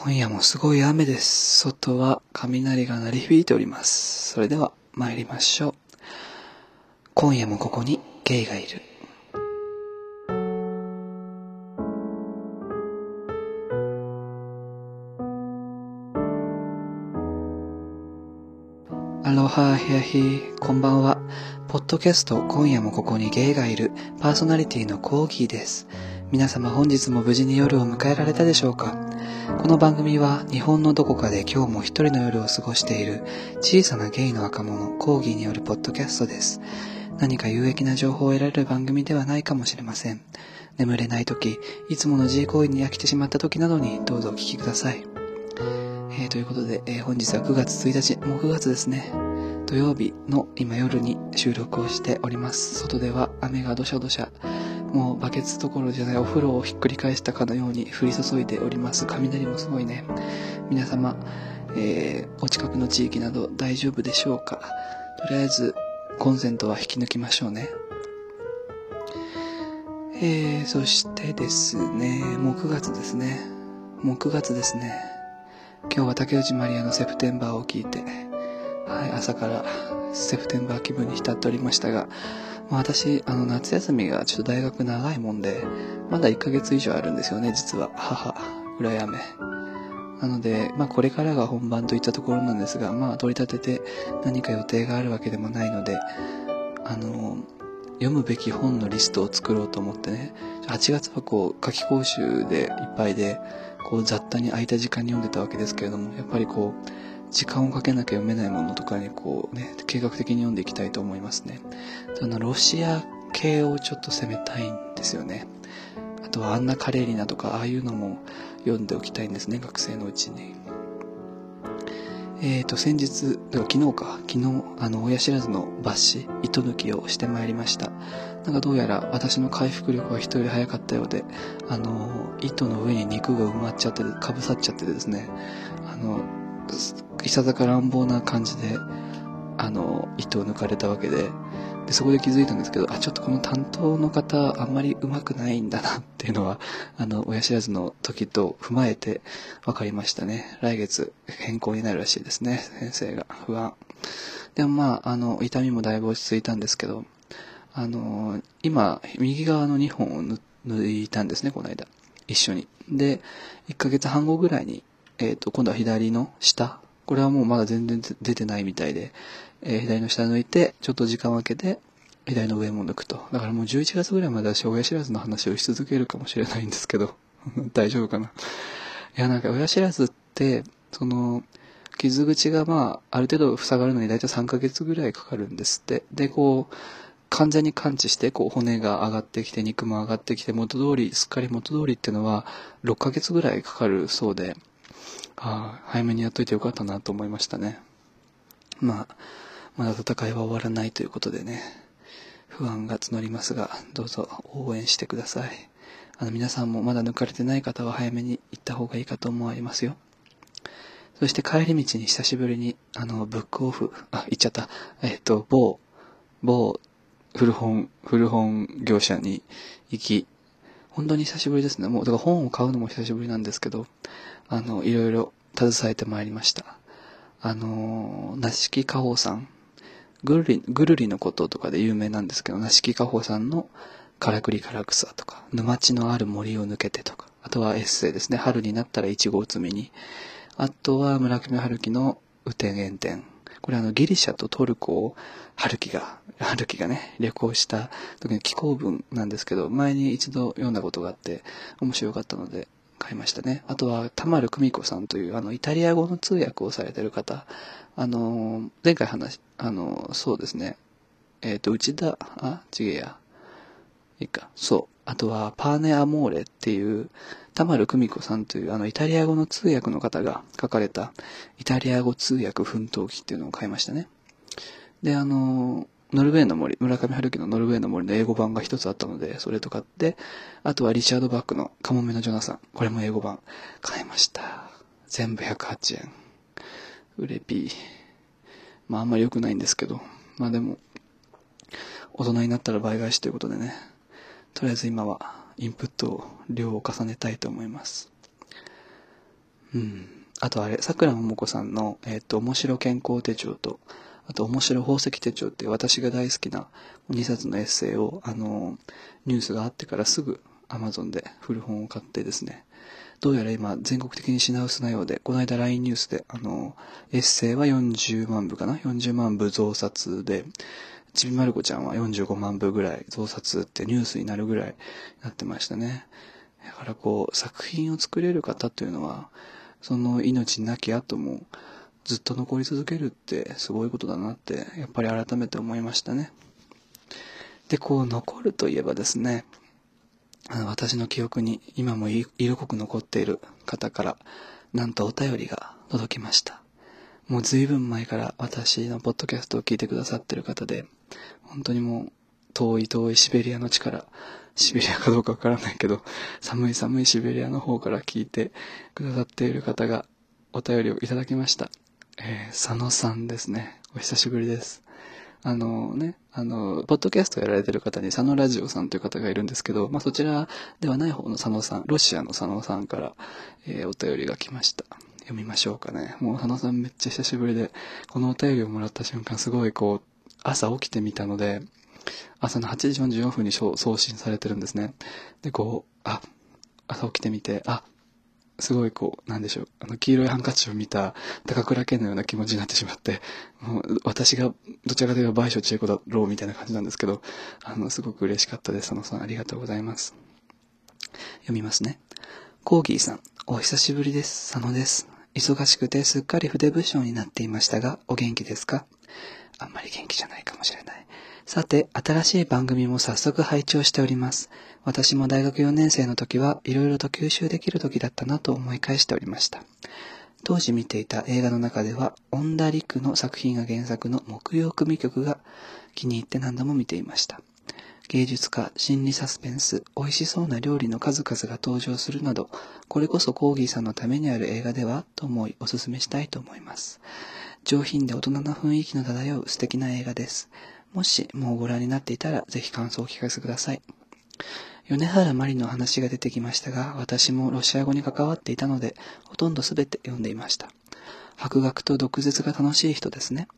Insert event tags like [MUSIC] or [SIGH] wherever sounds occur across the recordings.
今夜もすごい雨です。外は雷が鳴り響いております。それでは参りましょう。今夜もここにゲイがいる。アロハヘアヒー、こんばんは。ポッドキャスト今夜もここにゲイがいるパーソナリティのコーギーです。皆様本日も無事に夜を迎えられたでしょうか？この番組は日本のどこかで今日も一人の夜を過ごしている小さなゲイの若者コーギーによるポッドキャストです。何か有益な情報を得られる番組ではないかもしれません。眠れない時、いつもの G 行為に飽きてしまった時などにどうぞお聞きください。えー、ということで、えー、本日は9月1日、もう9月ですね。土曜日の今夜に収録をしております。外では雨がどしゃどしゃもうバケツどころじゃないお風呂をひっくり返したかのように降り注いでおります。雷もすごいね。皆様、えー、お近くの地域など大丈夫でしょうか？とりあえず、コンセントは引き抜きましょうね。えー、そしてですね、もう9月ですね。もう9月ですね。今日は竹内まりやのセプテンバーを聞いて、はい、朝からセプテンバー気分に浸っておりましたが、私、あの、夏休みがちょっと大学長いもんで、まだ1ヶ月以上あるんですよね、実は。母、羨め。なので、まあ、これからが本番といったところなんですが、まあ、取り立てて何か予定があるわけでもないので、あの、読むべき本のリストを作ろうと思ってね、8月はこう、夏季講習でいっぱいで、こう、雑多に空いた時間に読んでたわけですけれども、やっぱりこう、時間をかけなきゃ読めないものとかにこうね、計画的に読んでいきたいと思いますね。あの、ロシア系をちょっと攻めたいんですよね。あとはアンナ・カレーリナとか、ああいうのも読んでおきたいんですね、学生のうちに。えっ、ー、と、先日、昨日か、昨日、あの、親知らずの抜歯、糸抜きをしてまいりました。なんかどうやら私の回復力は人より早かったようで、あの、糸の上に肉が埋まっちゃって、かぶさっちゃってですね、あの、いささか乱暴な感じで、あの、糸を抜かれたわけで、で、そこで気づいたんですけど、あ、ちょっとこの担当の方、あんまり上手くないんだなっていうのは、あの、親知らずの時と踏まえて分かりましたね。来月変更になるらしいですね、先生が。不安。でもまあ、あの、痛みもだいぶ落ち着いたんですけど、あの、今、右側の2本を抜いたんですね、この間。一緒に。で、1ヶ月半後ぐらいに、えっ、ー、と、今度は左の下これはもうまだ全然出てないみたいで、えー、左の下抜いて、ちょっと時間を空けて、左の上も抜くと。だからもう11月ぐらいまで私、親知らずの話をし続けるかもしれないんですけど、[LAUGHS] 大丈夫かな？いや、なんか親知らずって、その、傷口がまあ、ある程度塞がるのに大体3ヶ月ぐらいかかるんですって。で、こう、完全に完治して、こう、骨が上がってきて、肉も上がってきて、元通り、すっかり元通りっていうのは、6ヶ月ぐらいかかるそうで、ああ、早めにやっといてよかったなと思いましたね。まあ、まだ戦いは終わらないということでね、不安が募りますが、どうぞ応援してください。あの、皆さんもまだ抜かれてない方は早めに行った方がいいかと思いますよ。そして帰り道に久しぶりに、あの、ブックオフ、あ、行っちゃった。えっと、某、某、古本、古本業者に行き、本当に久しぶりですね。もう、だから本を買うのも久しぶりなんですけど、あの、いろいろ携えてまいりました。あの、なしきかほさん、ぐるり、ぐるりのこととかで有名なんですけど、なしきかほさんのからくりから草とか、沼地のある森を抜けてとか、あとはエッセイですね。春になったらイチゴを摘みに。あとは村上春樹の雨天炎天。これあのギリシャとトルコを春樹が、[LAUGHS] 春樹がね、旅行した時の気候文なんですけど、前に一度読んだことがあって面白かったので、買いましたね。あとは、田丸久美子さんという、あの、イタリア語の通訳をされてる方。あの、前回話、あの、そうですね。えっ、ー、と、内田、あ、ちげや。いいか。そう。あとは、パーネ・アモーレっていう、田丸久美子さんという、あの、イタリア語の通訳の方が書かれた、イタリア語通訳奮闘記っていうのを買いましたね。で、あの、ノルウェーの森、村上春樹のノルウェーの森の英語版が一つあったので、それと買って、あとはリチャード・バックのカモメのジョナサン。これも英語版。買いました。全部108円。売れピー。まああんまり良くないんですけど。まあでも、大人になったら倍返しということでね。とりあえず今はインプット量を重ねたいと思います。うん。あとあれ、桜ももこさんの、えっ、と、面白健康手帳と、あと、面白宝石手帳って私が大好きな2冊のエッセイを、あの、ニュースがあってからすぐ Amazon で古本を買ってですね、どうやら今全国的に品薄なようで、この間 LINE ニュースで、あの、エッセイは40万部かな ?40 万部増刷で、ちびまる子ちゃんは45万部ぐらい増刷ってニュースになるぐらいなってましたね。だからこう、作品を作れる方というのは、その命なき後もずっと残り続けるってすごいことだなって、やっぱり改めて思いましたね。で、こう残るといえばですね、あの私の記憶に今も色濃く残っている方から、なんとお便りが届きました。もう随分前から私のポッドキャストを聞いてくださってる方で、本当にもう遠い遠いシベリアの地から、シベリアかどうかわからないけど、寒い寒いシベリアの方から聞いてくださっている方がお便りをいただきました。えー、佐野さんですね。お久しぶりです。あのね、あの、ポッドキャストやられてる方に佐野ラジオさんという方がいるんですけど、まあ、そちらではない方の佐野さん、ロシアの佐野さんから、えー、お便りが来ました。読みましょうかね。もう佐野さんめっちゃ久しぶりで、このお便りをもらった瞬間すごいこう、朝起きてみたので、朝の8時44分に送信されてるんですね。で、こう、あ、朝起きてみて、あ、すごいこう、なんでしょう、あの、黄色いハンカチを見た高倉健のような気持ちになってしまって、もう、私が、どちらかというと倍賞千恵子だろうみたいな感じなんですけど、あの、すごく嬉しかったです。佐野さん、ありがとうございます。読みますね。コーギーさん、お久しぶりです。佐野です。忙しくてすっかり筆不詳になっていましたが、お元気ですか？あんまり元気じゃないかもしれない。さて、新しい番組も早速拝聴しております。私も大学4年生の時はいろいろと吸収できる時だったなと思い返しておりました。当時見ていた映画の中では、恩田陸の作品が原作の木曜組曲が気に入って何度も見ていました。芸術家、心理サスペンス、美味しそうな料理の数々が登場するなど、これこそコーギーさんのためにある映画ではと思いお勧めしたいと思います。上品で大人な雰囲気の漂う素敵な映画です。もしもうご覧になっていたら、ぜひ感想をお聞かせください。米原マリの話が出てきましたが、私もロシア語に関わっていたので、ほとんどすべて読んでいました。博学と毒舌が楽しい人ですね。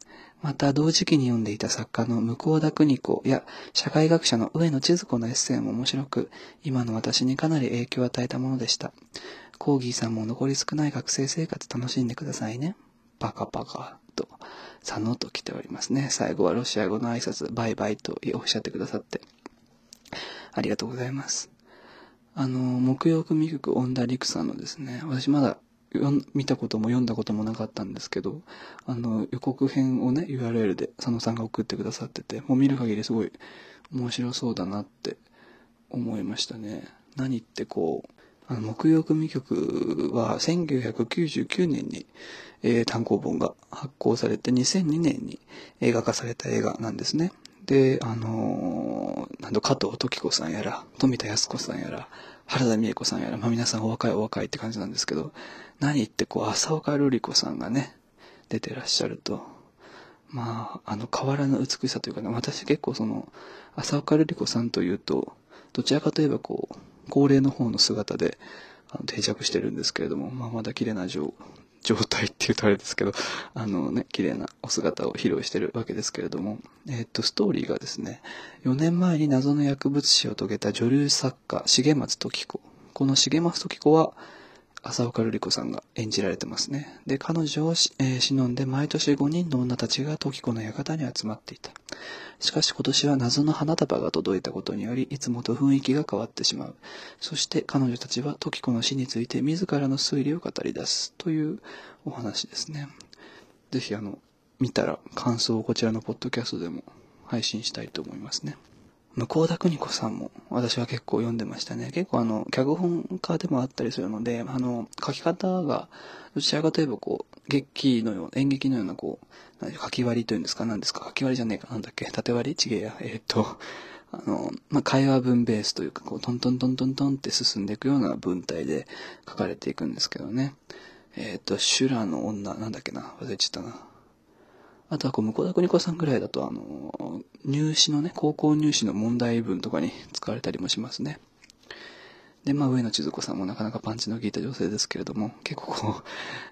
また、同時期に読んでいた作家の向田邦子や社会学者の上野千鶴子のエッセイも面白く、今の私にかなり影響を与えたものでした。コーギーさんも残り少ない学生生活楽しんでくださいね。パカパカと、佐野と来ておりますね。最後はロシア語の挨拶、バイバイとおっしゃってくださって。ありがとうございます。あの、木曜組曲、恩田陸さんのですね、私まだ見たことも読んだこともなかったんですけど、あの、予告編をね、URL で佐野さんが送ってくださってて、もう見る限りすごい面白そうだなって思いましたね。何ってこう、あの、木曜組曲は1999年に、えー、単行本が発行されて2002年に映画化された映画なんですね。で、あのー、なんと加藤時子さんやら、富田靖子さんやら、原田美恵子さんやら、まあ皆さんお若いお若いって感じなんですけど、何ってこう、浅岡瑠璃子さんがね、出てらっしゃると、まあ、あの、変わらぬ美しさというかね、私結構その、浅岡瑠璃子さんというと、どちらかといえばこう、高齢の方の姿であの定着してるんですけれども、まあまだ綺麗な状状態っていうとあれですけど、あのね、綺麗なお姿を披露してるわけですけれども、えー、っと、ストーリーがですね、4年前に謎の薬物死を遂げた女流作家、重松時子。この重松時子は、浅岡瑠璃子さんが演じられてますね。で、彼女を、えー、忍んで毎年5人の女たちが時子の館に集まっていた。しかし今年は謎の花束が届いたことにより、いつもと雰囲気が変わってしまう。そして彼女たちは時子の死について自らの推理を語り出すというお話ですね。ぜひあの、見たら感想をこちらのポッドキャストでも配信したいと思いますね。向田邦子さんも私は結構読んでましたね。結構あの、脚本家でもあったりするので、あの、書き方が、どちらかといえばこう、劇のような、演劇のようなこう、書き割りというんですか何ですか書き割りじゃねえかなんだっけ縦割り？ちげえや。えー、っと、あの、まあ、会話文ベースというか、こう、トントントントントンって進んでいくような文体で書かれていくんですけどね。えー、っと、修羅の女、なんだっけな忘れちゃったな。あとはこう、向田邦子さんぐらいだと、あの、入試のね、高校入試の問題文とかに使われたりもしますね。で、まあ、上野千鶴子さんもなかなかパンチの効いた女性ですけれども、結構こ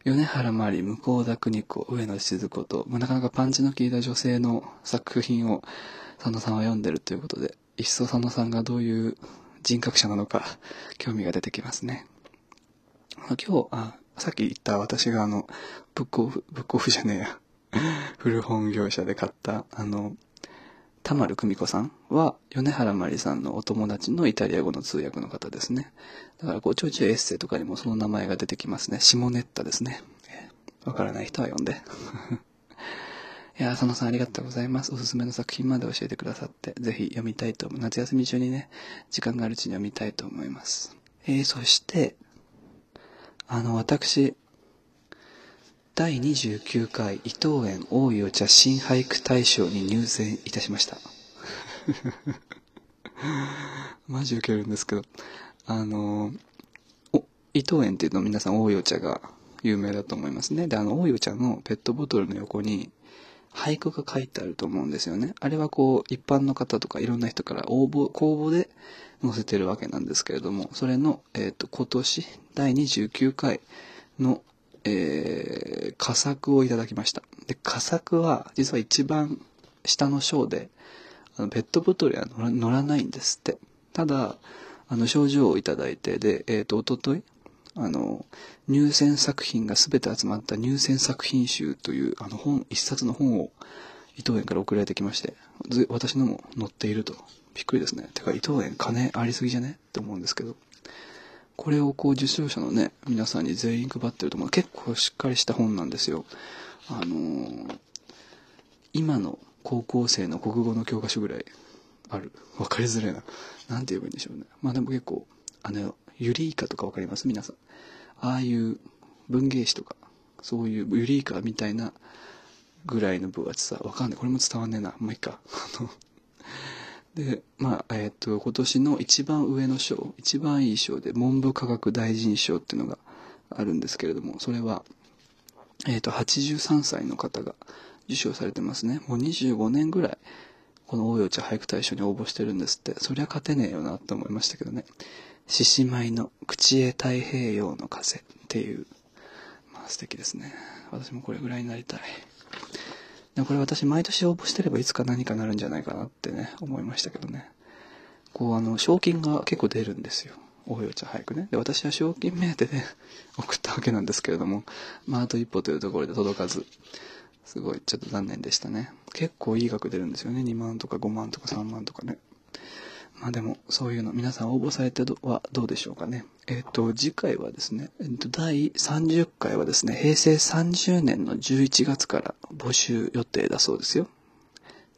う、米原まり、向田邦子、上野千鶴子と、まあ、なかなかパンチの効いた女性の作品を佐野さんは読んでるということで、一層佐野さんがどういう人格者なのか、興味が出てきますね。まあ今日、あ、さっき言った私があの、ブックオフ、ブックオフじゃねえや。[LAUGHS] 古本業者で買った、あの、田丸久美子さんは、米原まりさんのお友達のイタリア語の通訳の方ですね。だから、こう、ちょいちょエッセイとかにもその名前が出てきますね。シモネッタですね。わからない人は読んで。[LAUGHS] いや佐野さんありがとうございます。おすすめの作品まで教えてくださって、ぜひ読みたいと思う。夏休み中にね、時間があるうちに読みたいと思います。えー、そして、あの、私、第29回伊藤園大井お茶新俳句大賞に入選いたしました。[LAUGHS] マジ受けるんですけど、あの、お、伊藤園っていうの皆さん大井お茶が有名だと思いますね。で、あの、大井お茶のペットボトルの横に俳句が書いてあると思うんですよね。あれはこう、一般の方とかいろんな人から応募、公募で載せてるわけなんですけれども、それの、えっ、ー、と、今年第29回のえー、佳作をいただきました。で、佳作は、実は一番下の章で、あのペットボトルは乗らないんですって。ただ、あの、症状をいただいて、で、えっ、ー、と、おととい、あの、入選作品が全て集まった入選作品集という、あの本、一冊の本を伊藤園から送られてきまして、私のも載っていると。びっくりですね。てか、伊藤園金ありすぎじゃね？って思うんですけど。これをこう受賞者のね、皆さんに全員配ってると思う。結構しっかりした本なんですよ。あのー、今の高校生の国語の教科書ぐらいある。わかりづらいな。なんて言えばいいんでしょうね。まあでも結構、あの、ユリイカとかわかります？皆さん。ああいう文芸誌とか、そういうユリイカみたいなぐらいの分厚さ。わかんない。これも伝わんねえな。もういいか。あの、で、まあ、えっ、と、今年の一番上の賞、一番いい賞で文部科学大臣賞っていうのがあるんですけれども、それは、えっ、と、83歳の方が受賞されてますね。もう25年ぐらい、この大洋茶俳句大賞に応募してるんですって、そりゃ勝てねえよなって思いましたけどね。獅子舞の口へ太平洋の風っていう、まあ素敵ですね。私もこれぐらいになりたい。でこれ私毎年応募してればいつか何かなるんじゃないかなってね、思いましたけどね。こうあの、賞金が結構出るんですよ。およちゃん早くね。で、私は賞金目当てで [LAUGHS] 送ったわけなんですけれども、まああと一歩というところで届かず、すごいちょっと残念でしたね。結構いい額出るんですよね。2万とか5万とか3万とかね。まあでも、そういうの皆さん応募されてはどうでしょうかね。えっ、ー、と、次回はですね、えっ、ー、と、第30回はですね、平成30年の11月から募集予定だそうですよ。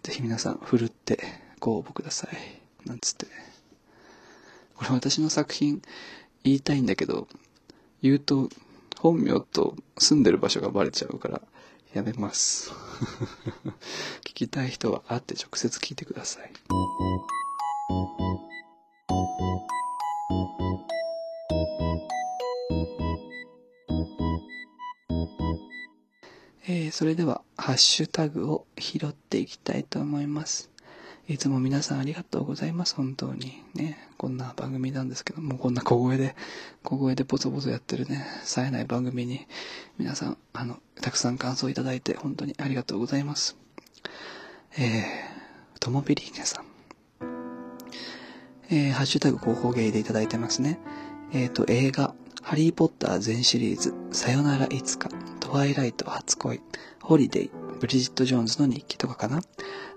ぜひ皆さん、ふるってご応募ください。なんつって。これ私の作品言いたいんだけど、言うと本名と住んでる場所がバレちゃうから、やめます。[LAUGHS] 聞きたい人は会って直接聞いてください。えー、それでは、ハッシュタグを拾っていきたいと思います。いつも皆さんありがとうございます、本当に。ね、こんな番組なんですけども、こんな小声で、小声でポツポツやってるね、冴えない番組に、皆さん、あの、たくさん感想いただいて、本当にありがとうございます。えー、ともびりーねさん。えー、ハッシュタグ広報芸でいただいてますね。えっ、ー、と、映画、ハリーポッター全シリーズ、さよならいつか、トワイライト初恋、ホリデイ、ブリジット・ジョーンズの日記とかかな。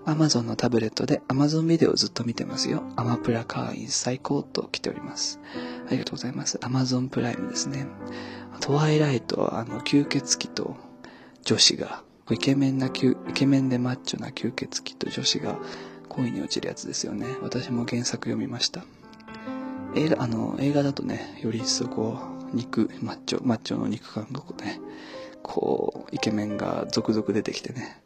アマゾンのタブレットでアマゾンビデオをずっと見てますよ。アマプラ会員最高と来ております。ありがとうございます。アマゾンプライムですね。トワイライトは、あの、吸血鬼と女子が、イケメンな、イケメンでマッチョな吸血鬼と女子が恋に落ちるやつですよね。私も原作読みました。映画、あの、映画だとね、より一層こう、肉、マッチョ、マッチョの肉感がこうね、こう、イケメンが続々出てきてね、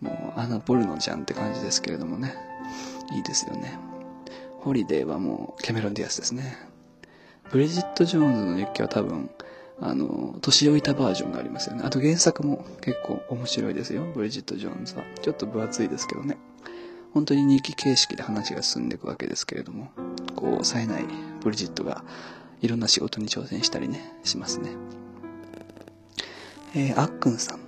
もう、アナ・ポルノじゃんって感じですけれどもね、いいですよね。ホリデーはもう、キャメロン・ディアスですね。ブリジット・ジョーンズの日記は多分、あの、年老いたバージョンがありますよね。あと原作も結構面白いですよ。ブリジット・ジョーンズは。ちょっと分厚いですけどね。本当に日記形式で話が進んでいくわけですけれども、こう、冴えないブリジットがいろんな仕事に挑戦したりね、しますね。えー、あっくんさん。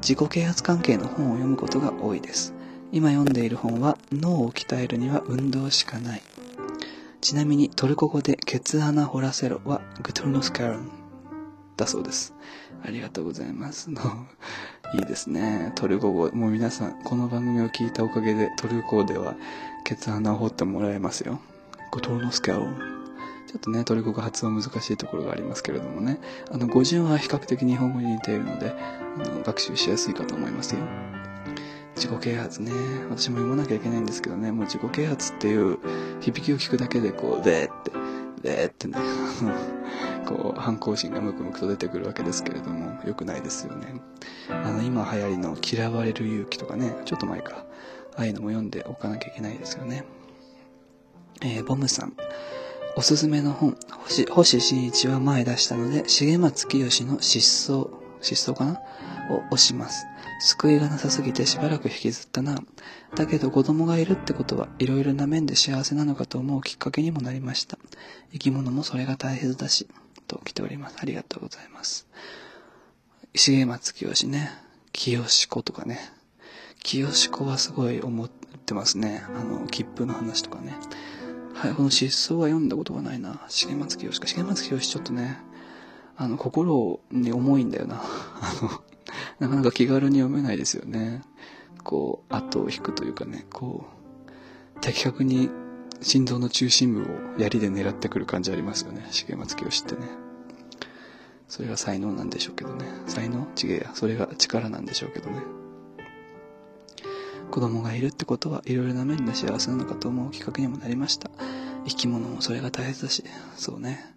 自己啓発関係の本を読むことが多いです。今読んでいる本は脳を鍛えるには運動しかない。ちなみにトルコ語でケツ穴掘らせろはグトルノスカルンだそうです。ありがとうございます。[LAUGHS] いいですね。トルコ語。もう皆さん、この番組を聞いたおかげでトルコではケツ穴を掘ってもらえますよ。グトルノスカルン。ちょっとね、トルコ語発音難しいところがありますけれどもね、あの、語順は比較的日本語に似ているので、あの、学習しやすいかと思いますよ。自己啓発ね。私も読まなきゃいけないんですけどね、もう自己啓発っていう響きを聞くだけでこう、でーって、でーってね、こう、反抗心がムクムクと出てくるわけですけれども、良くないですよね。あの、今流行りの嫌われる勇気とかね、ちょっと前か、ああいうのも読んでおかなきゃいけないですよね。えー、ボムさん。おすすめの本、星、星新一は前出したので、重松清の失踪、失踪かな？を押します。救いがなさすぎてしばらく引きずったな。だけど子供がいるってことはいろいろな面で幸せなのかと思うきっかけにもなりました。生き物もそれが大切だし、と来ております。ありがとうございます。重松清ね。清子とかね。清子はすごい思ってますね。あの、切符の話とかね。はい、この失踪は読んだことがないな。重松清か。重松清ちょっとね、あの、心に重いんだよな。[LAUGHS] あの、なかなか気軽に読めないですよね。こう、後を引くというかね、こう、的確に心臓の中心部を槍で狙ってくる感じありますよね。重松清ってね。それが才能なんでしょうけどね。才能？違えや。それが力なんでしょうけどね。子供がいるってことはいろいろな面で幸せなのかと思うきっかけにもなりました。生き物もそれが大切だし、そうね。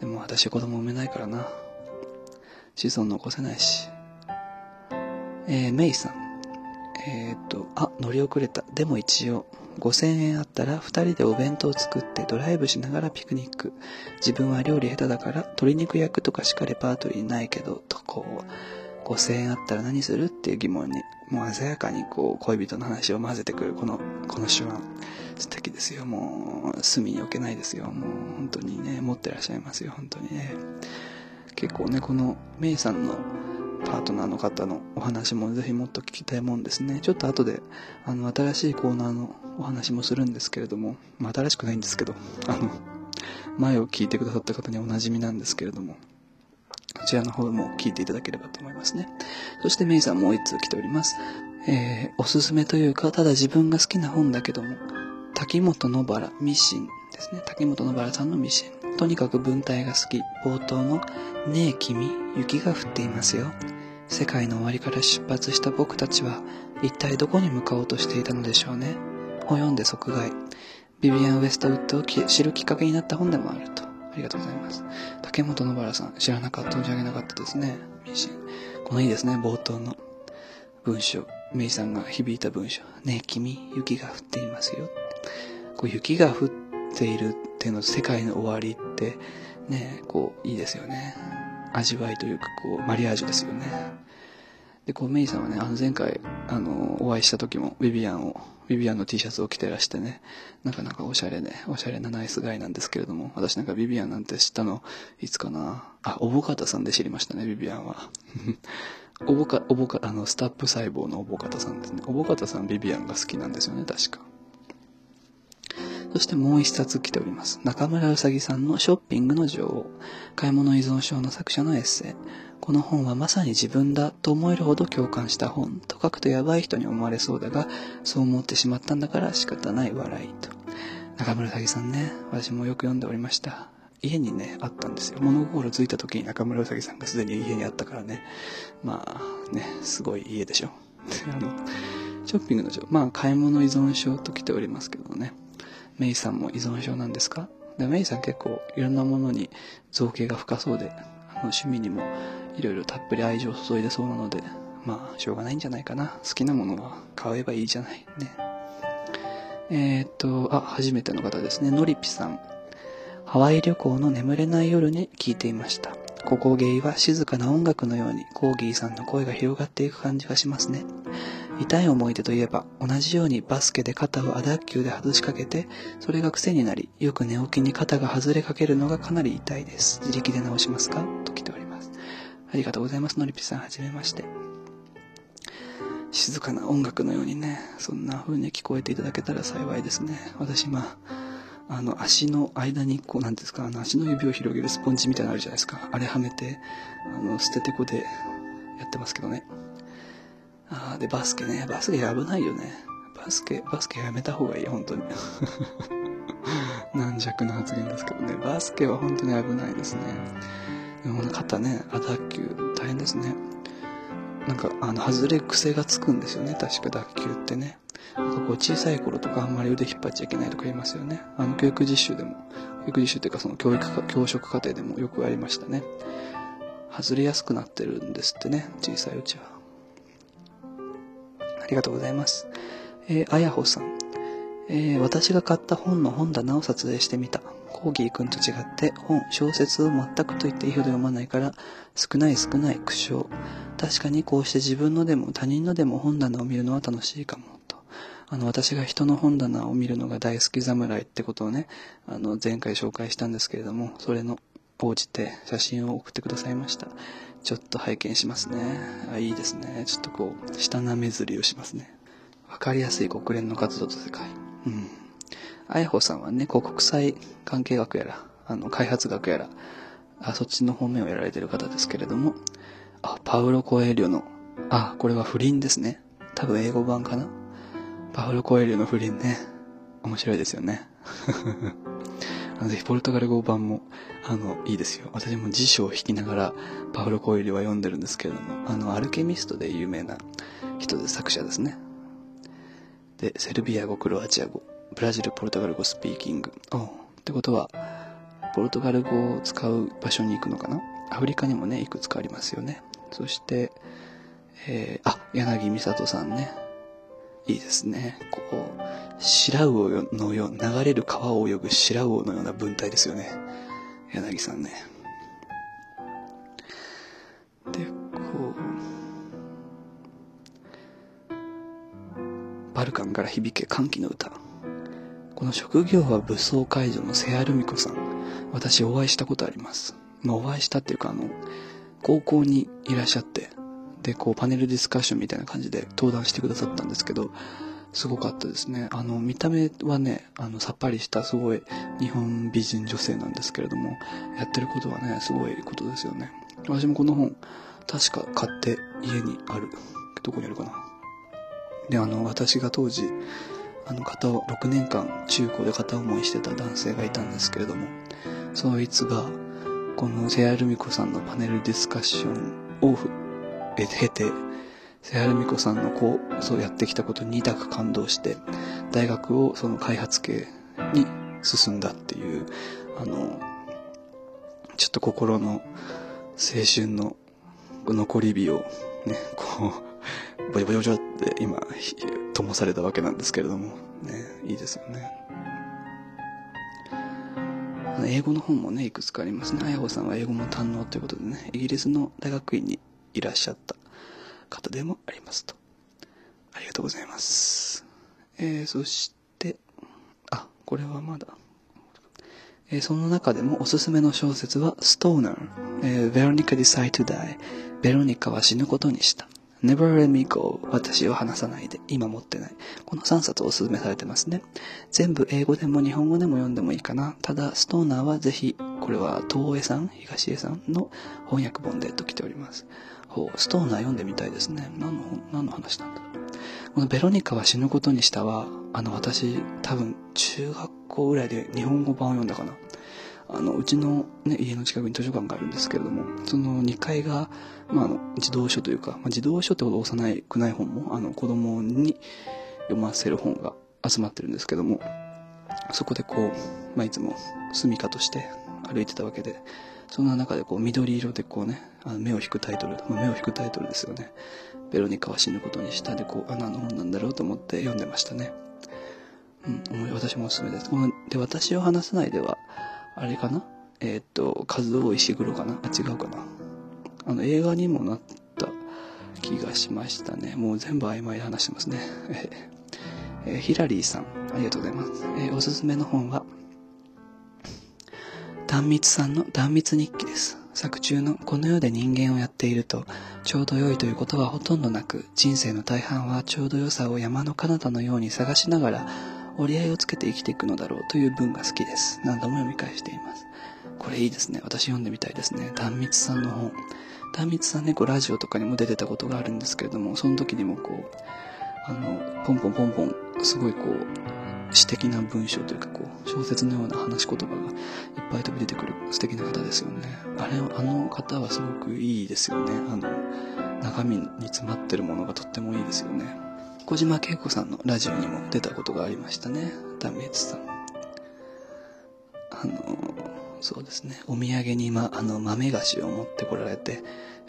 でも私は子供産めないからな。子孫残せないし。えー、メイさん。えー、っと、あ、乗り遅れた。でも一応、5000円あったら2人でお弁当作ってドライブしながらピクニック。自分は料理下手だから鶏肉焼くとかしかレパートリーないけど、とこう。5000円あったら何する？っていう疑問に、もう鮮やかにこう、恋人の話を混ぜてくる、この、この手腕。素敵ですよ。もう、隅に置けないですよ。もう、本当にね、持ってらっしゃいますよ。本当にね。結構ね、この、メイさんのパートナーの方のお話もぜひもっと聞きたいもんですね。ちょっと後で、あの、新しいコーナーのお話もするんですけれども、まあ、新しくないんですけど、あの、前を聞いてくださった方におなじみなんですけれども、こちらの方も聞いていただければと思いますね。そしてメイさんもう一通来ております。えー、おすすめというか、ただ自分が好きな本だけども、滝本野原ミシンですね。滝本野原さんのミシン。とにかく文体が好き。冒頭の、ねえ君、雪が降っていますよ。世界の終わりから出発した僕たちは、一体どこに向かおうとしていたのでしょうね。を読んで即買い。ビビアン・ウェストウッドを知るきっかけになった本でもあると。ありがとうございます。竹本野原さん、知らなかった、存じ上げなかったですね。ミシン。このいいですね、冒頭の文章。メイさんが響いた文章。ねえ、君、雪が降っていますよ。こう雪が降ってているっていうの、世界の終わりって、ね、こう、いいですよね。味わいというか、こう、マリアージュですよね。で、こう、メイさんはね、あの前回、あの、お会いした時も、ビビアンをビビアンの T シャツを着てらしてね、なかなかおしゃれで、おしゃれなナイスガイなんですけれども、私なんかビビアンなんて知ったの、いつかな？あ、おぼかたさんで知りましたね、ビビアンは。[LAUGHS] おぼか、おぼか、あの、スタップ細胞のおぼかたさんですね。おぼかたさんビビアンが好きなんですよね、確か。そしてもう一冊来ております。中村うさぎさんのショッピングの女王。買い物依存症の作者のエッセイ。この本はまさに自分だと思えるほど共感した本と書くとやばい人に思われそうだが、そう思ってしまったんだから仕方ない笑いと。中村うさぎさんね、私もよく読んでおりました。家にね、あったんですよ。物心ついた時に中村うさぎさんがすでに家にあったからね。まあね、すごい家でしょ。あの、ショッピングの女王。まあ、買い物依存症と来ておりますけどね。メイさんも依存症なんですか？でメイさん結構いろんなものに造形が深そうで、あの趣味にもいろいろたっぷり愛情を注いでそうなので、まあ、しょうがないんじゃないかな。好きなものは買えばいいじゃない。ね。えー、っと、あ、初めての方ですね。のりぴさん。ハワイ旅行の眠れない夜に聞いていました。ここゲイは静かな音楽のようにコーギーさんの声が広がっていく感じがしますね。痛い思い出といえば、同じようにバスケで肩をアダッキューで外しかけて、それが癖になり、よく寝起きに肩が外れかけるのがかなり痛いです。自力で直しますか？と来ております。ありがとうございます。のりぴさん、はじめまして。静かな音楽のようにね、そんな風に聞こえていただけたら幸いですね。私今、あの、足の間に、こう、なんですか、あの、足の指を広げるスポンジみたいなのあるじゃないですか。あれはめて、あの、捨ててこでやってますけどね。あーで、バスケね。バスケ危ないよね。バスケ、バスケやめた方がいい、本当に。[LAUGHS] 軟弱な発言ですけどね。バスケは本当に危ないですね。でも肩ね、アタッキュー、大変ですね。なんか、あの、外れ癖がつくんですよね。確か脱臼ってね。なんかこう、小さい頃とかあんまり腕引っ張っちゃいけないとか言いますよね。あの、教育実習でも、教育実習っていうかその教育か、教職課程でもよくありましたね。外れやすくなってるんですってね。小さいうちは。ありがとうございます。えー、あやほさん。えー私が買った本の本棚を撮影してみた。コーギーくんと違って本、小説を全くと言っていいほど読まないから、少ない少ない苦笑。確かにこうして自分のでも他人のでも本棚を見るのは楽しいかも、と。あの、私が人の本棚を見るのが大好き侍ってことをね、あの、前回紹介したんですけれども、それの、応じて写真を送ってくださいました。ちょっと拝見しますね。あ、いいですね。ちょっとこう、下なめずりをしますね。わかりやすい国連の活動と世界。うん。あやほさんはね、こう国際関係学やら、あの、開発学やら、あそっちの方面をやられてる方ですけれども、あ、パウロ・コエリョの、あ、これは不倫ですね。多分英語版かな。パウロ・コエリョの不倫ね。面白いですよね。あのぜひ、ポルトガル語版も、あの、いいですよ。私も辞書を引きながら、パウロ・コエリは読んでるんですけれども、あの、アルケミストで有名な人で作者ですね。で、セルビア語、クロアチア語、ブラジル、ポルトガル語、スピーキング。おってことは、ポルトガル語を使う場所に行くのかな？アフリカにもね、いくつかありますよね。そして、えー、あ、柳美里さんね。いいですね。こう、白魚のよう、流れる川を泳ぐ白魚のような文体ですよね。柳さんね。で、こう、バルカンから響け歓喜の歌。この職業は武装解除の瀬谷ルミ子さん。私お会いしたことあります。まあお会いしたっていうかあの、高校にいらっしゃって、で、こうパネルディスカッションみたいな感じで登壇してくださったんですけど、すごかったですね。あの、見た目はね、あの、さっぱりしたすごい日本美人女性なんですけれども、やってることはね、すごいことですよね。私もこの本、確か買って家にある。どこにあるかな。で、あの、私が当時、あの片を、6年間中高で片思いしてた男性がいたんですけれども、そいつが、この瀬谷ルミ子さんのパネルディスカッションを経て、瀬谷ルミ子さんのこう、そうやってきたことに痛く感動して、大学をその開発系に進んだっていう、あの、ちょっと心の青春の残り火をね、こう、ボヨボヨボヨって今、灯されたわけなんですけれども、ね、いいですよね。英語の本もね、いくつかありますね。あやほさんは英語も堪能ということでね、イギリスの大学院にいらっしゃった方でもありますと。ありがとうございます。えー、そして、あ、これはまだ。えーその中でもおすすめの小説は、ストーナー、えー、Veronica Decide to Die、ベロニカは死ぬことにした。Never Let Me Go 私を離さないで。今持ってない。この3冊おすすめされてますね。全部英語でも日本語でも読んでもいいかな。ただストーナーはぜひこれは東江さん？東江さんの翻訳本でと来ております。ストーナー読んでみたいですね。何の何の話なんだこのベロニカは死ぬことにしたはあの私多分中学校ぐらいで日本語版を読んだかな。あの、うちのね、家の近くに図書館があるんですけれども、その2階が、まあ、あの、児童書というか、まあ、児童書ってほど幼いくない本も、あの、子供に読ませる本が集まってるんですけども、そこでこう、まあ、いつも住処として歩いてたわけで、そんな中でこう、緑色でこうね、あの目を引くタイトル、目を引くタイトルですよね。ベロニカは死ぬことにしたで、こう、あ、何の本なんだろうと思って読んでましたね。うん、私もおすすめです。この、で、私を話さないでは、あれかな？えーっ、と、和夫石黒かな？あ、違うかなあの、映画にもなった気がしましたね。もう全部曖昧で話してますね。[LAUGHS] えー、ヒラリーさん、ありがとうございます。えー、おすすめの本は、断密さんの断密日記です。作中のこの世で人間をやっていると、ちょうど良いということはほとんどなく、人生の大半はちょうど良さを山の彼方のように探しながら、折り合いをつけて生きていくのだろうという文が好きです。何度も読み返しています。これいいですね。私読んでみたいですね。断密さんの本。断密さんね、こうラジオとかにも出てたことがあるんですけれども、その時にもこう、あの、ポンポンポンポン、すごいこう、詩的な文章というかこう、小説のような話し言葉がいっぱい飛び出てくる素敵な方ですよね。あれ、あの方はすごくいいですよね。あの、中身に詰まってるものがとってもいいですよね。小島恵子さんのラジオにも出たことがありましたね。ダメツさん。あの、そうですね。お土産に、ま、あの、豆菓子を持ってこられて、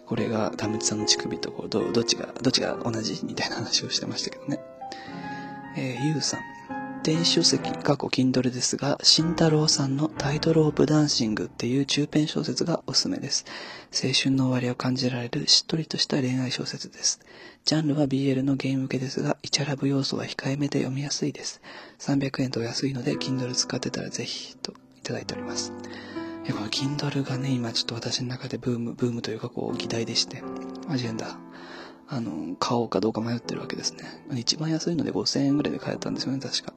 これがダメツさんの乳首とこうど、どっちが、どっちが同じみたいな話をしてましたけどね。えー、ゆうさん。電子書籍、過去 Kindle ですが、慎太郎さんのタイトロープダンシングっていう中編小説がおすすめです。青春の終わりを感じられるしっとりとした恋愛小説です。ジャンルは BL のゲーム向けですが、イチャラブ要素は控えめで読みやすいです。300円と安いので、Kindle 使ってたらぜひ、といただいております。この Kindle がね、今ちょっと私の中でブーム、ブームというかこう、議題でして、アジェンダ。あの、買おうかどうか迷ってるわけですね。一番安いので5000円ぐらいで買えたんですよね、確か。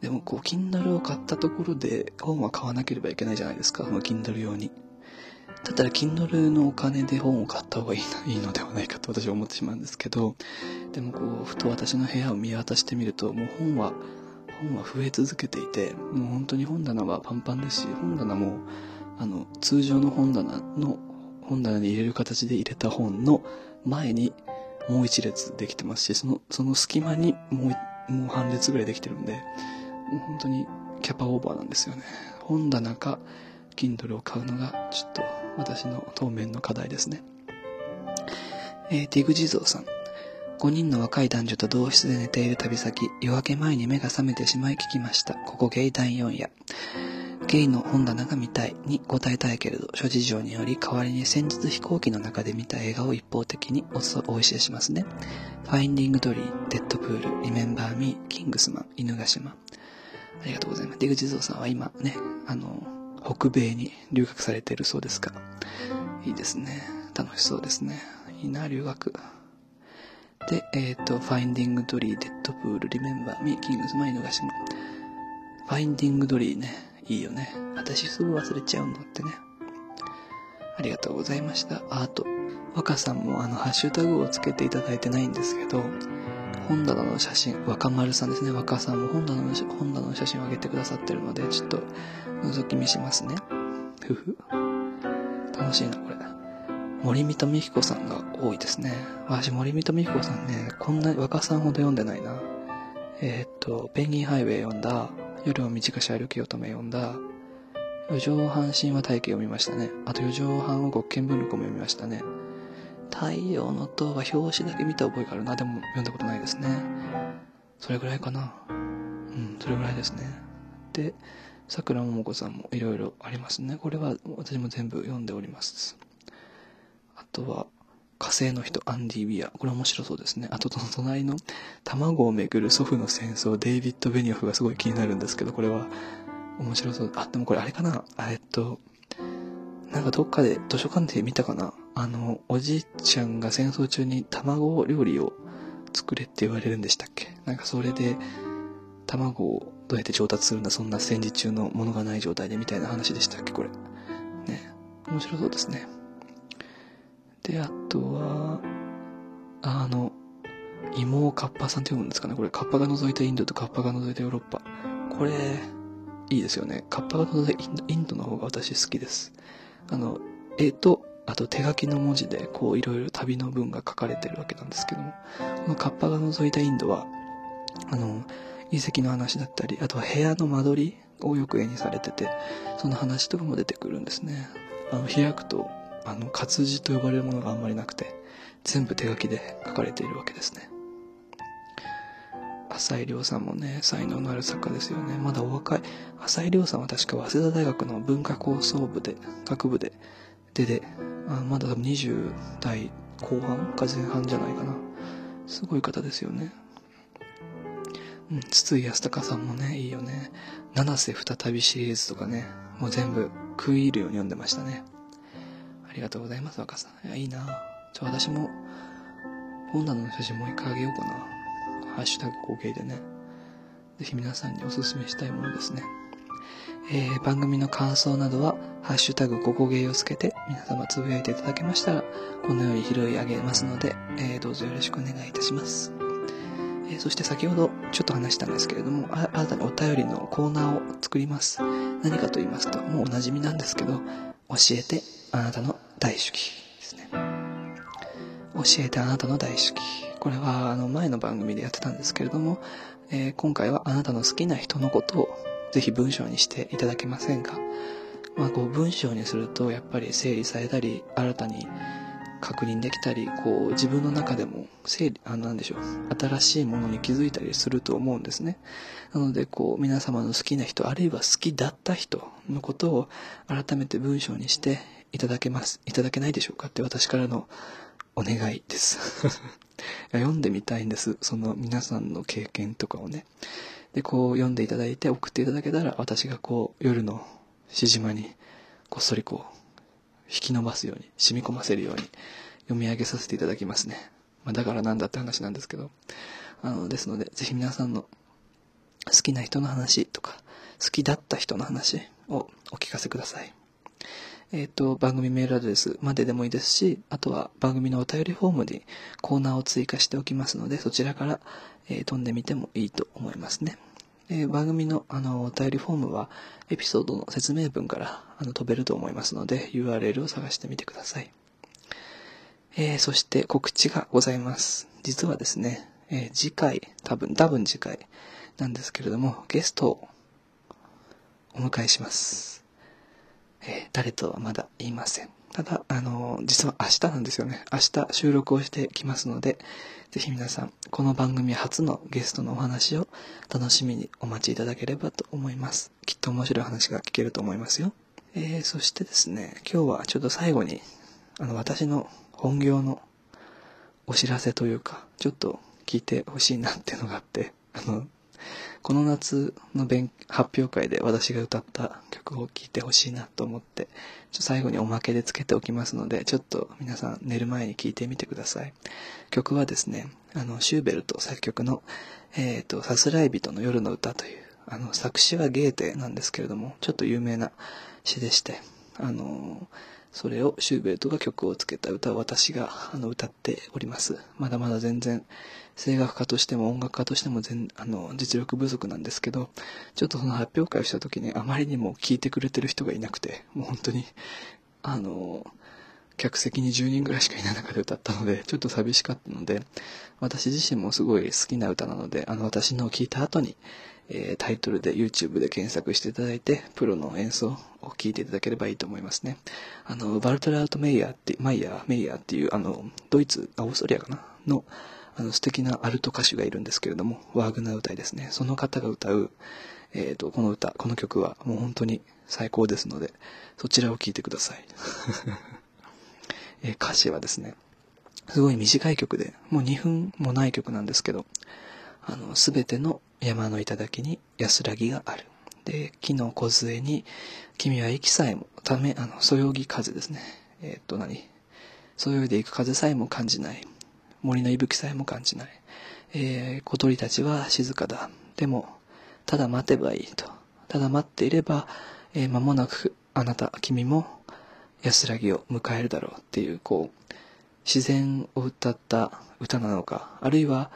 でも、こう、Kindle を買ったところで、本は買わなければいけないじゃないですか、その Kindle 用に。だったら、Kindle のお金で本を買った方がいいのではないかと私は思ってしまうんですけど、でもこう、ふと私の部屋を見渡してみると、もう本は、本は増え続けていて、もう本当に本棚はパンパンですし、本棚も、あの、通常の本棚の、本棚に入れる形で入れた本の前にもう一列できてますし、その、その隙間にもう、もう半列ぐらいできてるんで、本当にキャパオーバーなんですよね。本棚か、Kindle を買うのが、ちょっと私の当面の課題ですね。えー、ティグ地蔵さん。5人の若い男女と同室で寝ている旅先、夜明け前に目が覚めてしまい聞きました。ここゲイ第4夜。ゲイの本棚が見たいに答えたいけれど、諸事情により代わりに先日飛行機の中で見た映画を一方的にお教えしますね。ファインディングドリー、デッドプール、リメンバーミー、キングスマン、犬ヶ島。ありがとうございます。出口蔵さんは今ね、あの、北米に留学されているそうですが、いいですね。楽しそうですね。いいな、留学。で、えっ、ー、と、ファインディングドリー、デッドプール、リメンバー・ミー、キングスマン、犬ヶ島。ファインディングドリーね、いいよね。私すぐ忘れちゃうんだってね。ありがとうございました。あと、若さんもあの、ハッシュタグをつけていただいてないんですけど、本棚の写真、若丸さんですね。若さんも本棚の本棚の写真を上げてくださってるので、ちょっと覗き見しますね。ふふ。楽しいな、これ。森見と美彦さんが多いですね。私、森見と美彦さんね、こんな若さんほど読んでないな。えー、っと、ペンギンハイウェイ読んだ、夜を短し歩き乙女読んだ、四畳半神話体系読みましたね。あと四畳半を極見文録も読みましたね。太陽の塔は表紙だけ見た覚えがあるな。でも読んだことないですね。それぐらいかな。うん、それぐらいですね。で、桜桃子さんもいろいろありますね。これは私も全部読んでおります。あとは、火星の人、アンディ・ビア。これ面白そうですね。あと、その隣の、卵をめぐる祖父の戦争、デイビッド・ベニオフがすごい気になるんですけど、これは、面白そう。あ、でもこれあれかなえっと、なんかどっかで図書館で見たかなあの、おじいちゃんが戦争中に卵料理を作れって言われるんでしたっけ？なんかそれで、卵をどうやって調達するんだ、そんな戦時中のものがない状態でみたいな話でしたっけ？これ。ね。面白そうですね。で、あとは、あの、芋をカッパさんって読むんですかねこれ、カッパが覗いたインドとカッパが覗いたヨーロッパ。これ、いいですよね。カッパが覗いたインドの方が私好きです。あの、絵と、あと手書きの文字で、こう、いろいろ旅の文が書かれてるわけなんですけども、このカッパが覗いたインドは、あの、遺跡の話だったり、あとは部屋の間取りをよく絵にされてて、その話とかも出てくるんですね。あの、開くと、あの、活字と呼ばれるものがあんまりなくて、全部手書きで書かれているわけですね。浅井亮さんもね、才能のある作家ですよね。まだお若い。浅井亮さんは確か早稲田大学の文化構想部で、学部で、でで、あまだ多分20代後半か前半じゃないかな。すごい方ですよね。うん、筒井康隆さんもね、いいよね。七瀬再びシリーズとかね、もう全部食い入るように読んでましたね。ありがとうございます、若さん。いや、いいなちょ、私も、本棚の写真もう一回あげようかな。ハッシュタグ合計でね。ぜひ皆さんにおすすめしたいものですね。えー、番組の感想などは、ハッシュタグココゲーをつけて、皆様つぶやいていただけましたら、このように拾い上げますので、えー、どうぞよろしくお願いいたします。えー、そして先ほどちょっと話したんですけれども、新たにお便りのコーナーを作ります。何かと言いますと、もうお馴染みなんですけど、教えてあなたの大好きですね。教えてあなたの大好き。これはあの前の番組でやってたんですけれども、えー、今回はあなたの好きな人のことをぜひ文章にしていただけませんか？まあこう文章にするとやっぱり整理されたり新たに確認できたりこう自分の中でも整理あなんでしょう新しいものに気づいたりすると思うんですねなのでこう皆様の好きな人あるいは好きだった人のことを改めて文章にしていただけますいただけないでしょうかって私からのお願いです [LAUGHS] 読んでみたいんですその皆さんの経験とかをねでこう読んでいただいて送っていただけたら私がこう夜のしじまにこっそりこう引き伸ばすように、染み込ませるように読み上げさせていただきますね。まあ、だからなんだって話なんですけど。あの、ですので、ぜひ皆さんの好きな人の話とか、好きだった人の話をお聞かせください。えっ、ー、と、番組メールアドレスまででもいいですし、あとは番組のお便りフォームにコーナーを追加しておきますので、そちらから、えー、飛んでみてもいいと思いますね。えー、番組のあのお便りフォームはエピソードの説明文からあの飛べると思いますので URL を探してみてください。えー、そして告知がございます。実はですね、えー、次回、多分、多分次回なんですけれども、ゲストをお迎えします。えー、誰とはまだ言いません。ただ、あの実は明日なんですよね。明日収録をしてきますので、ぜひ皆さん、この番組初のゲストのお話を楽しみにお待ちいただければと思います。きっと面白い話が聞けると思いますよ。えー、そしてですね、今日はちょっと最後に、あの、私の本業のお知らせというか、ちょっと聞いてほしいなっていうのがあって、あの、この夏の勉発表会で私が歌った曲を聴いてほしいなと思って、ちょ最後におまけでつけておきますので、ちょっと皆さん寝る前に聴いてみてください。曲はですね、あの、シューベルト作曲の、えっ、ー、と、さすらい人の夜の歌という、あの、作詞はゲーテなんですけれども、ちょっと有名な詩でして、あのそれをシューベルトが曲をつけた歌を私があの歌っております。まだまだ全然声楽家としても音楽家としても全あの実力不足なんですけど、ちょっとその発表会をした時にあまりにも聴いてくれてる人がいなくて、もう本当に、あの、客席に10人ぐらいしかいない中で歌ったので、ちょっと寂しかったので、私自身もすごい好きな歌なので、あの私のを聴いた後に、えー、タイトルで YouTube で検索していただいて、プロの演奏を聴いていただければいいと思いますね。あの、バルトラウト・メイヤーって、マイヤー、メイヤーっていう、あの、ドイツ、オーストリアかな？の、あの、素敵なアルト歌手がいるんですけれども、ワーグナー歌いですね。その方が歌う、えっ、ー、と、この歌、この曲はもう本当に最高ですので、そちらを聴いてください。[LAUGHS] えー、歌詞はですね、すごい短い曲で、もう2分もない曲なんですけど、あの、すべての山の頂に安らぎがある。で、木の梢に、君は息さえも、ため、あの、そよぎ風ですね。えー、っと何、そよいでいく風さえも感じない。森の息吹さえも感じない。えー、小鳥たちは静かだ。でも、ただ待てばいいと。ただ待っていれば、えー、間もなく、あなた、君も、安らぎを迎えるだろうっていう、こう、自然を歌った歌なのか、あるいは、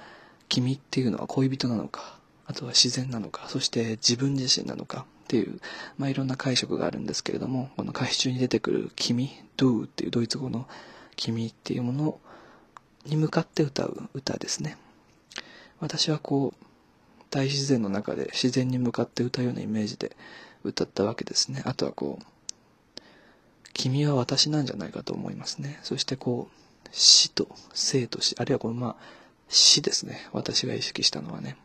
君っていうのは恋人なのか、あとは自然なのか、そして自分自身なのかっていう、まあ、いろんな解釈があるんですけれども、この歌詞中に出てくる君、do っていうドイツ語の君っていうものをに向かって歌う歌ですね。私はこう、大自然の中で自然に向かって歌うようなイメージで歌ったわけですね。あとはこう、君は私なんじゃないかと思いますね。そしてこう、死と生と死、あるいはこのまあ、死ですね。私が意識したのはね。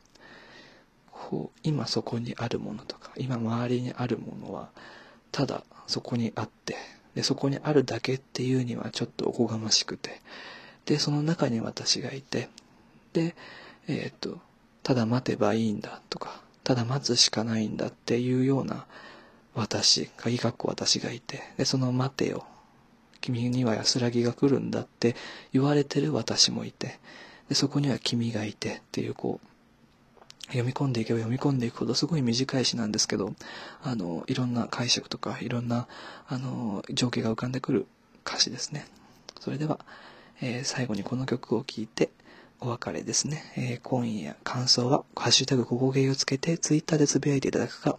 こう、今そこにあるものとか、今周りにあるものは、ただそこにあって、で、そこにあるだけっていうにはちょっとおこがましくて、で、その中に私がいて、で、えっ、と、ただ待てばいいんだとか、ただ待つしかないんだっていうような私、鍵括弧私がいて、で、その待てよ、君には安らぎが来るんだって言われてる私もいて、でそこには君がいてっていうこう、読み込んでいけば読み込んでいくほどすごい短い詩なんですけど、あの、いろんな解釈とか、いろんな、あの、情景が浮かんでくる歌詞ですね。それでは、えー、最後にこの曲を聴いて、お別れですね。えー、今夜感想は、ハッシュタグ、ここゲイをつけて、ツイッターでつぶやいていただくか、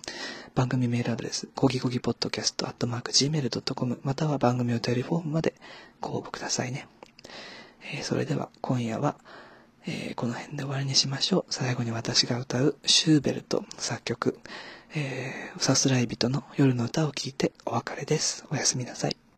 番組メールアドレス、コギコギポッドキャスト、アットマーク、gmail.com、または番組お便りフォームまでご応募くださいね。えー、それでは、今夜は、えー、この辺で終わりにしましょう。最後に私が歌うシューベルト作曲、えー、さすらい人の夜の歌を聴いてお別れです。おやすみなさい。